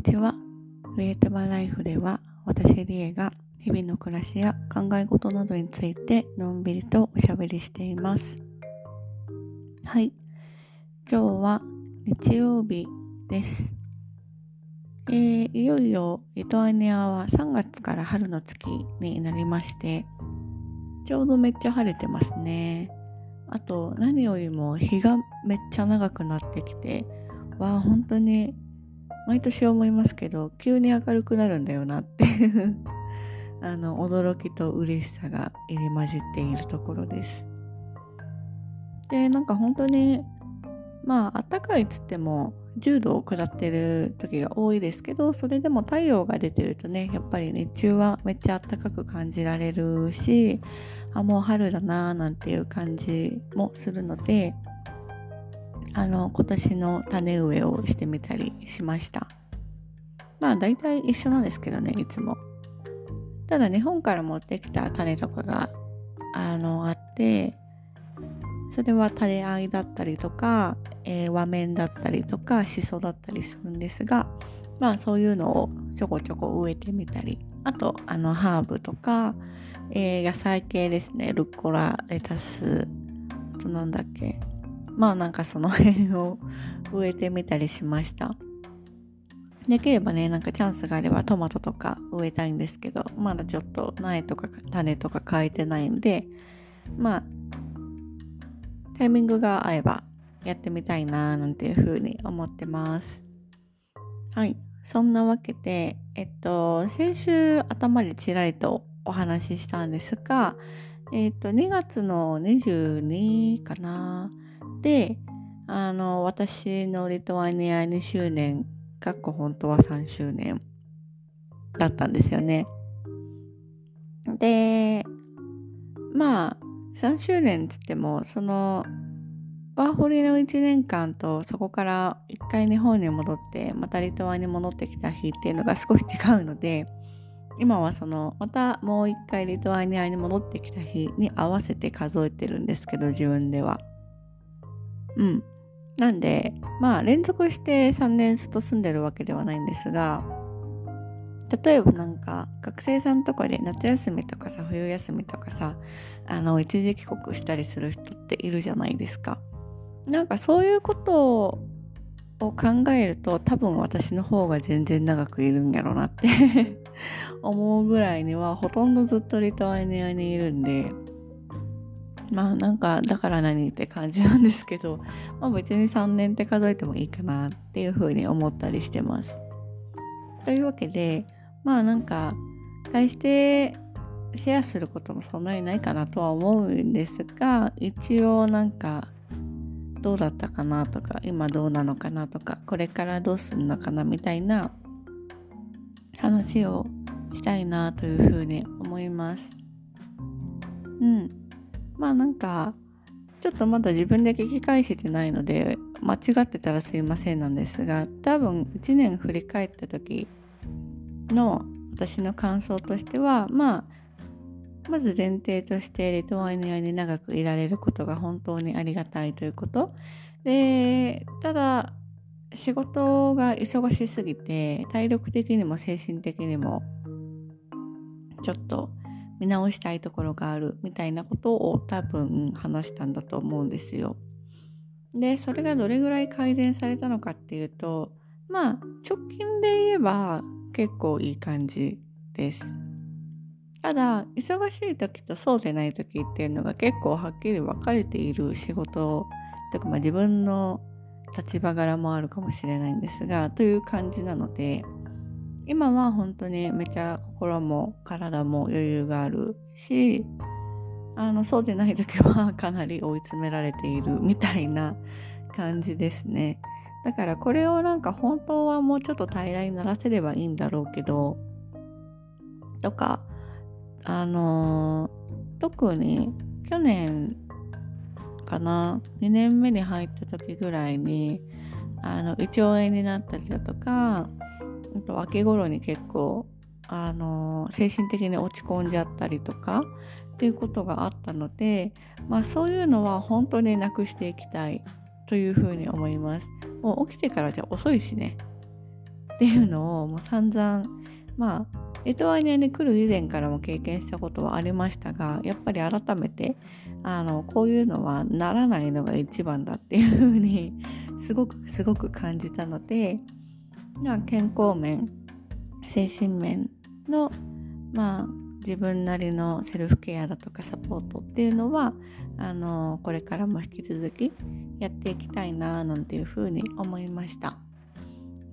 にちは。クリエイティブライフでは、私リエが日々の暮らしや考え事などについてのんびりとおしゃべりしています。はい。今日は日曜日です。えー、いよいよリトアニアは3月から春の月になりまして、ちょうどめっちゃ晴れてますね。あと何よりも日がめっちゃ長くなってきて、わあ本当に毎年思いますけど急に明るくなるんだよなっていう あの驚きと嬉しさが入り混じっているところです。でなんか本当にまあ暖かいっつっても10度を下ってる時が多いですけどそれでも太陽が出てるとねやっぱり日中はめっちゃ暖かく感じられるしあもう春だなーなんていう感じもするのであの今年の種植えをしてみたりしました。まあ大体一緒なんですけどねいつも。ただ日本から持ってきた種とかがあのあってそれは種あいだったりとか、えー、和面だったりとかしそだったりするんですがまあそういうのをちょこちょこ植えてみたりあとあのハーブとか、えー、野菜系ですねルッコラレタスあとなんだっけまあなんかその辺を植えてみたりしました。できればねなんかチャンスがあればトマトとか植えたいんですけどまだちょっと苗とか種とか変えてないんでまあタイミングが合えばやってみたいななんていうふうに思ってます。はい。そんなわけでえっと先週頭でちらりとお話ししたんですがえっと2月の22かなであの私のリトアニア2周年かっこ本当は3周年だったんですよね。でまあ3周年つってもそのワーホリの1年間とそこから1回日本に戻ってまたリトアに戻ってきた日っていうのが少し違うので今はそのまたもう1回リトアニアに戻ってきた日に合わせて数えてるんですけど自分では。うん。なんで、まあ連続して3年ずっと住んでるわけではないんですが、例えばなんか学生さんとかで夏休みとかさ冬休みとかさあの一時帰国したりする人っているじゃないですか。なんかそういうことを考えると多分私の方が全然長くいるんやろなって 思うぐらいにはほとんどずっとリトアニアにいるんでまあなんかだから何って感じなんですけど、まあ、別に3年って数えてもいいかなっていうふうに思ったりしてます。というわけでまあなんか対してシェアすることもそんなにないかなとは思うんですが一応なんかどうだったかなとか今どうなのかなとかこれからどうするのかなみたいな話をしたいなというふうに思います。うん。まあなんかちょっとまだ自分で聞き返してないので間違ってたらすいませんなんですが多分1年振り返った時の私の感想としてはまあまず前提としてリトアニアに長くいられることが本当にありがたいということ。でただ仕事が忙しすぎて体力的にも精神的にもちょっと見直したいところがあるみたいなことを多分話したんだと思うんですよ。でそれがどれぐらい改善されたのかっていうとまあ直近で言えば結構いい感じです。ただ忙しい時とそうでない時っていうのが結構はっきり分かれている仕事とか、まあ、自分の立場柄もあるかもしれないんですがという感じなので今は本当にめちゃ心も体も余裕があるしあのそうでない時はかなり追い詰められているみたいな感じですね。だからこれをなんか本当はもうちょっと平らにならせればいいんだろうけどとかあのー、特に去年かな2年目に入った時ぐらいにあの胃腸炎になったりだとか秋頃に結構あの精神的に落ち込んじゃったりとかっていうことがあったので、まあ、そういうのは本当になくしていきたいというふうに思います。もう起きてからじゃ遅いしね。っていうのをもう散々まあリトアニアに来る以前からも経験したことはありましたがやっぱり改めてあのこういうのはならないのが一番だっていうふうにすごくすごく感じたので健康面精神面のまあ自分なりのセルフケアだとかサポートっていうのはあのこれからも引き続きやっていきたいななんていうふうに思いました。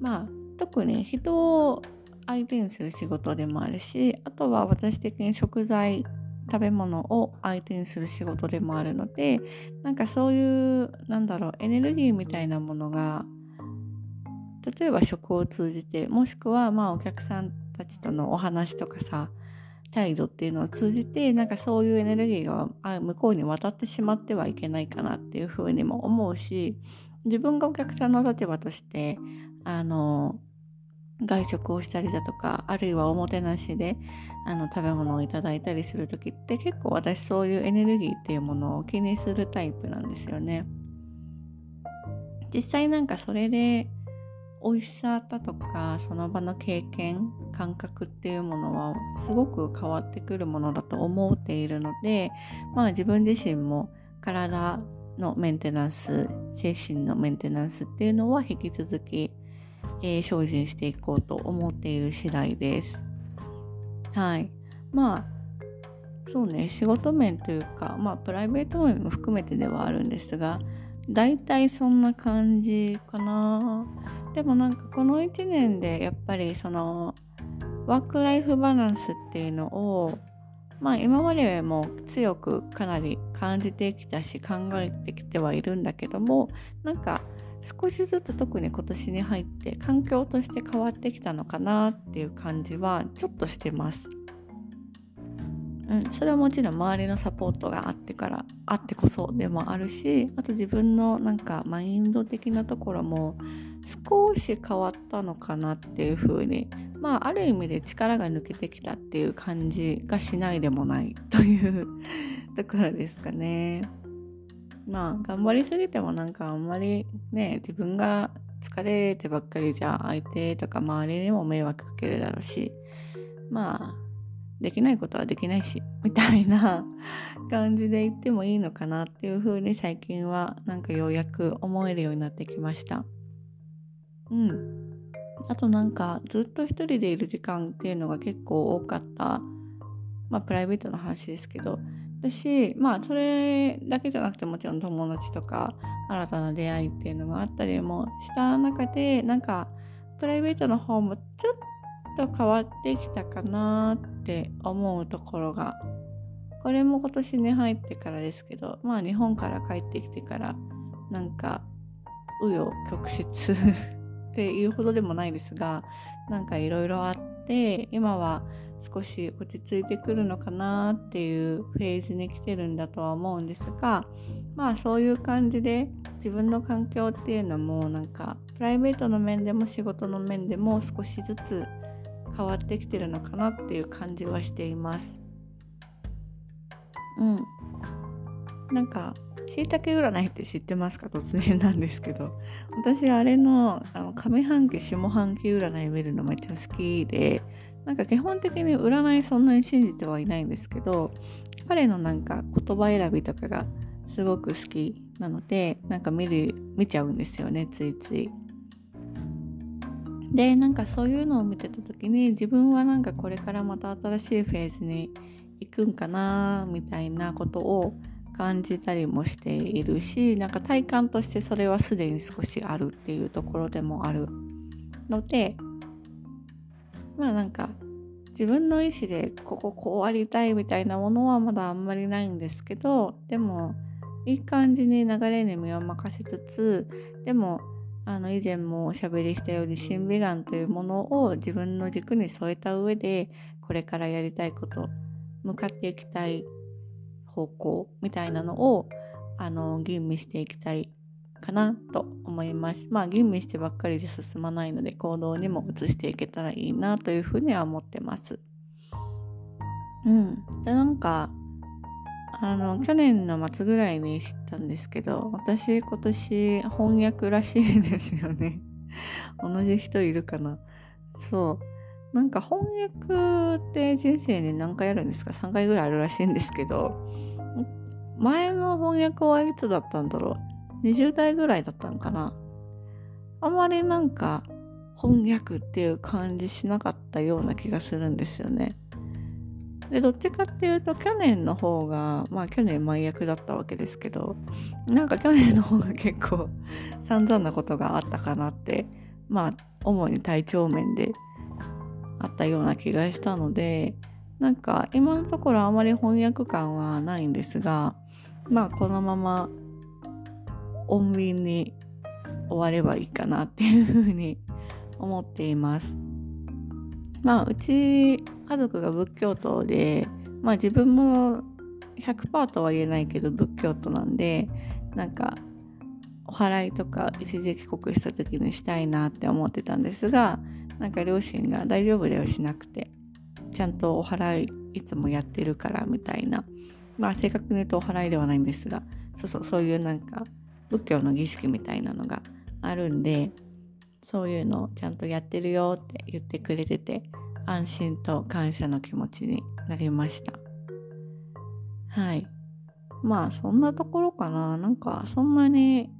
まあ特に人を相手にする仕事でもあるしあとは私的に食材食べ物を相手にする仕事でもあるのでなんかそういうなんだろうエネルギーみたいなものが例えば食を通じてもしくはまあお客さんたちとのお話とかさ態度っていうのを通じてなんかそういうエネルギーが向こうに渡ってしまってはいけないかなっていうふうにも思うし自分がお客さんの立場としてあの外食をしたりだとかあるいはおもてなしであの食べ物をいただいたりする時って結構私そういうエネルギーっていうものを気にするタイプなんですよね。実際なんかそれで美味しさだとかその場の経験感覚っていうものはすごく変わってくるものだと思っているのでまあ自分自身も体のメンテナンス精神のメンテナンスっていうのは引き続き、えー、精進していこうと思っている次第です。はいまあそうね仕事面というかまあプライベート面も含めてではあるんですが大体そんな感じかなでもなんかこの1年でやっぱりそのワークライフバランスっていうのをまあ今までも強くかなり感じてきたし考えてきてはいるんだけどもなんか少しずつ特に今年に入って環境として変わってきたのかなっていう感じはちょっとしてます。うん、それはもちろん周りのサポートがあってからあってこそでもあるしあと自分のなんかマインド的なところも少し変わったのかなっていう風にまあある意味で力が抜けてきたっていう感じがしないでもないという ところですかね。まあ頑張りすぎてもなんかあんまりね自分が疲れてばっかりじゃ相手とか周りにも迷惑かけるだろうしまあできないことはできないしみたいな 感じで言ってもいいのかなっていう風に最近はなんかようやく思えるようになってきました。うん。あとなんかずっと一人でいる時間っていうのが結構多かった。まあプライベートの話ですけど。私まあそれだけじゃなくてもちろん友達とか新たな出会いっていうのがあったりもした中でなんかプライベートの方もちょっと変わってきたかなって思うところがこれも今年に入ってからですけどまあ日本から帰ってきてからなんか紆余曲折。っていうほどでもないですがなんかいろいろあって今は少し落ち着いてくるのかなっていうフェーズに来てるんだとは思うんですがまあそういう感じで自分の環境っていうのもなんかプライベートの面でも仕事の面でも少しずつ変わってきてるのかなっていう感じはしています。うん。なんかしいたけ占いって知ってますか？突然なんですけど私あれのあの上半期下半期占い見るのめっちゃ好きでなんか基本的に占いそんなに信じてはいないんですけど彼のなんか言葉選びとかがすごく好きなのでなんか見る見ちゃうんですよねついつい。でなんかそういうのを見てた時に自分はなんかこれからまた新しいフェーズに行くんかなみたいなことを感じたりもしているしなんか体感としてそれはすでに少しあるっていうところでもあるのでまあなんか自分の意思でこここうありたいみたいなものはまだあんまりないんですけどでもいい感じに流れに身を任せつつでもあの以前もおしゃべりしたように審美眼というものを自分の軸に添えた上でこれからやりたいこと向かっていきたい方向みたいなのをあの吟味していきたいかなと思います。まあ吟味してばっかりで進まないので行動にも移していけたらいいなというふうには思ってます。うん。でなんかあの去年の末ぐらいに知ったんですけど私今年翻訳らしいですよね。同じ人いるかなそうなんか翻訳って人生に何回やるんですか？3回ぐらいあるらしいんですけど前の翻訳はいつだったんだろう？20代ぐらいだったんかな？あまりなんか翻訳っていう感じしなかったような気がするんですよね。でどっちかっていうと去年の方がまあ去年前役だったわけですけどなんか去年の方が結構散々なことがあったかなってまあ主に体調面であったような気がしたのでなんか今のところあまり翻訳感はないんですがまあこのまま穏便に終わればいいかなっていうふうに思っています。まあうち家族が仏教徒でまあ自分も100%とは言えないけど仏教徒なんでなんかお祓いとか一時帰国した時にしたいなって思ってたんですがなんか両親が大丈夫だよしなくてちゃんとお祓いいつもやってるからみたいな。まあ正確に言うとお祓いではないんですがそうそうそういうなんか仏教の儀式みたいなのがあるんでそういうのをちゃんとやってるよって言ってくれてて安心と感謝の気持ちになりました。はい。まあそんなところかな。なんかそんなに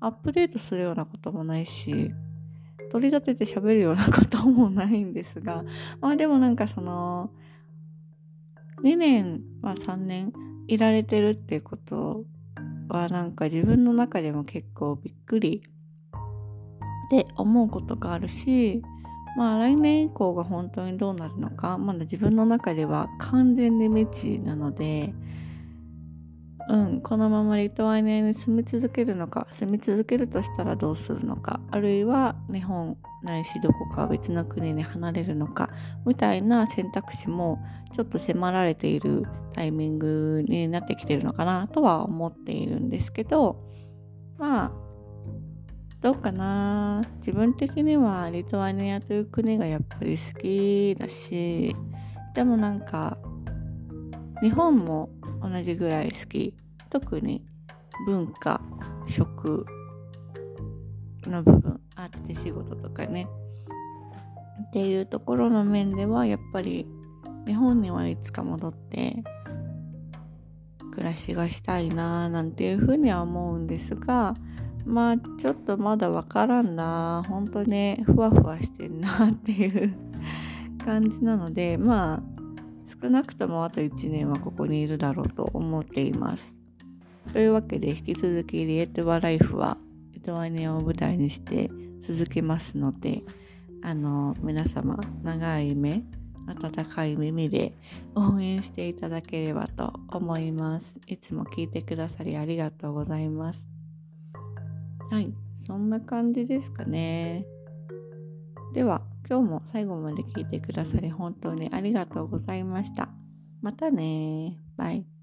アップデートするようなこともないし取り立てて喋るようなこともないんですがまあでもなんかその2年、まあ、3年いられてるっていうことはなんか自分の中でも結構びっくりって思うことがあるしまあ来年以降が本当にどうなるのかまだ自分の中では完全に未知なのでうんこのままリトアニアに住み続けるのか住み続けるとしたらどうするのかあるいは日本ないしどこか別の国に離れるのかみたいな選択肢もちょっと迫られているタイミングになってきてるのかなとは思っているんですけどまあどうかな。自分的にはリトアニアという国がやっぱり好きだしでもなんか日本も同じぐらい好き。特に文化食の部分アーティ仕事とかね。っていうところの面ではやっぱり日本にはいつか戻って暮らしがしたいななんていうふうには思うんですがまあちょっとまだわからんな本当ねふわふわしてんなっていう感じなのでまあ少なくともあと1年はここにいるだろうと思っています。というわけで引き続きリエットバライフはリトアニアを舞台にして続けますのであの皆様長い目温かい耳で応援していただければと思います。いつも聞いてくださりありがとうございます。はい、そんな感じですかね。では、今日も最後まで聞いてくださり本当にありがとうございました。またねバイ。